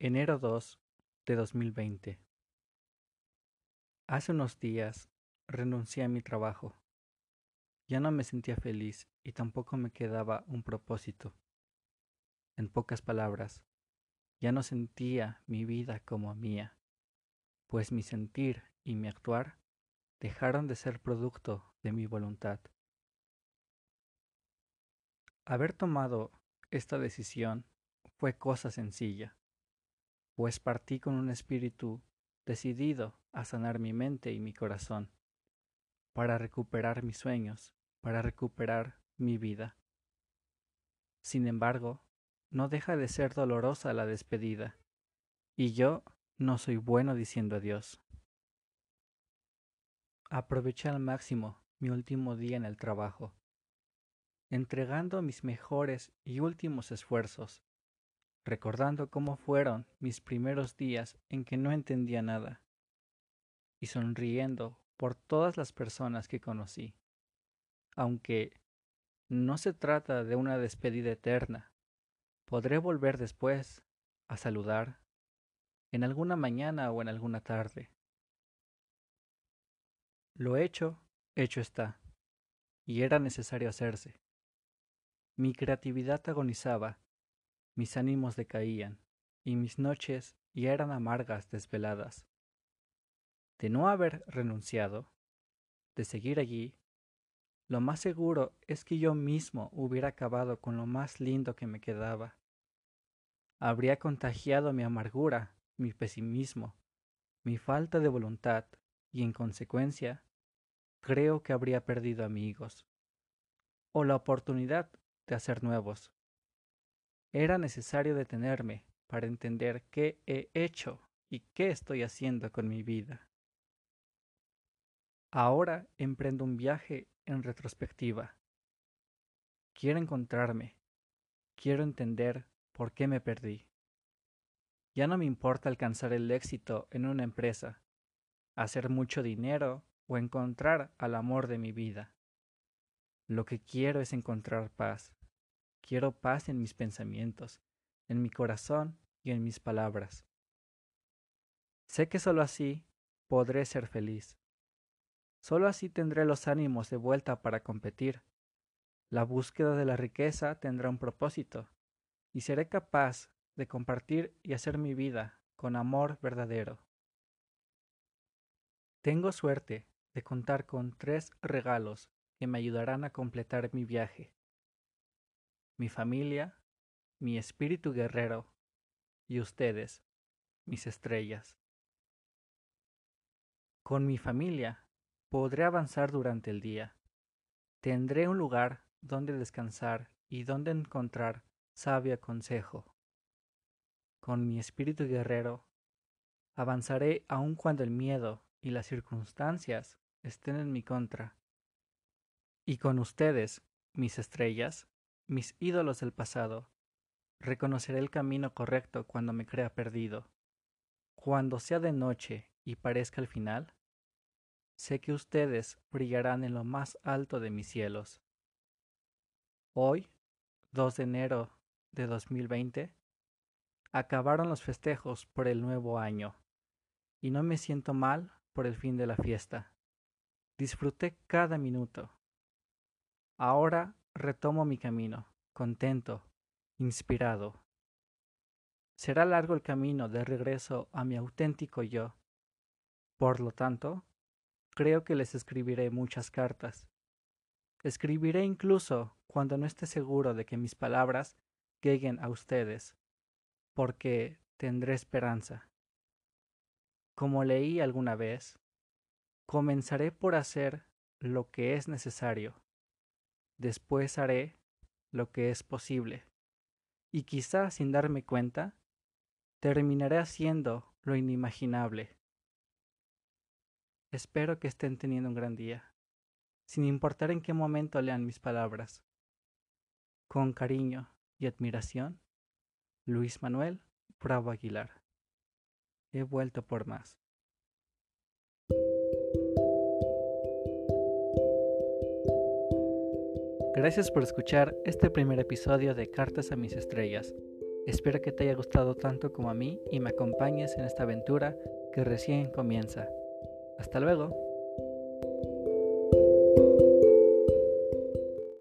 Enero 2 de 2020. Hace unos días renuncié a mi trabajo. Ya no me sentía feliz y tampoco me quedaba un propósito. En pocas palabras, ya no sentía mi vida como mía, pues mi sentir y mi actuar dejaron de ser producto de mi voluntad. Haber tomado esta decisión fue cosa sencilla pues partí con un espíritu decidido a sanar mi mente y mi corazón, para recuperar mis sueños, para recuperar mi vida. Sin embargo, no deja de ser dolorosa la despedida, y yo no soy bueno diciendo adiós. Aproveché al máximo mi último día en el trabajo, entregando mis mejores y últimos esfuerzos recordando cómo fueron mis primeros días en que no entendía nada, y sonriendo por todas las personas que conocí, aunque no se trata de una despedida eterna, podré volver después a saludar en alguna mañana o en alguna tarde. Lo hecho, hecho está, y era necesario hacerse. Mi creatividad agonizaba mis ánimos decaían, y mis noches ya eran amargas desveladas. De no haber renunciado, de seguir allí, lo más seguro es que yo mismo hubiera acabado con lo más lindo que me quedaba. Habría contagiado mi amargura, mi pesimismo, mi falta de voluntad, y en consecuencia, creo que habría perdido amigos, o la oportunidad de hacer nuevos. Era necesario detenerme para entender qué he hecho y qué estoy haciendo con mi vida. Ahora emprendo un viaje en retrospectiva. Quiero encontrarme. Quiero entender por qué me perdí. Ya no me importa alcanzar el éxito en una empresa, hacer mucho dinero o encontrar al amor de mi vida. Lo que quiero es encontrar paz. Quiero paz en mis pensamientos, en mi corazón y en mis palabras. Sé que sólo así podré ser feliz. Sólo así tendré los ánimos de vuelta para competir. La búsqueda de la riqueza tendrá un propósito, y seré capaz de compartir y hacer mi vida con amor verdadero. Tengo suerte de contar con tres regalos que me ayudarán a completar mi viaje mi familia, mi espíritu guerrero y ustedes, mis estrellas. Con mi familia podré avanzar durante el día. Tendré un lugar donde descansar y donde encontrar sabio consejo. Con mi espíritu guerrero avanzaré aun cuando el miedo y las circunstancias estén en mi contra. Y con ustedes, mis estrellas, mis ídolos del pasado. Reconoceré el camino correcto cuando me crea perdido. Cuando sea de noche y parezca el final, sé que ustedes brillarán en lo más alto de mis cielos. Hoy, 2 de enero de 2020, acabaron los festejos por el nuevo año, y no me siento mal por el fin de la fiesta. Disfruté cada minuto. Ahora retomo mi camino, contento, inspirado. Será largo el camino de regreso a mi auténtico yo. Por lo tanto, creo que les escribiré muchas cartas. Escribiré incluso cuando no esté seguro de que mis palabras lleguen a ustedes, porque tendré esperanza. Como leí alguna vez, comenzaré por hacer lo que es necesario después haré lo que es posible. Y quizá sin darme cuenta, terminaré haciendo lo inimaginable. Espero que estén teniendo un gran día, sin importar en qué momento lean mis palabras. Con cariño y admiración, Luis Manuel Bravo Aguilar. He vuelto por más. Gracias por escuchar este primer episodio de Cartas a mis estrellas. Espero que te haya gustado tanto como a mí y me acompañes en esta aventura que recién comienza. Hasta luego.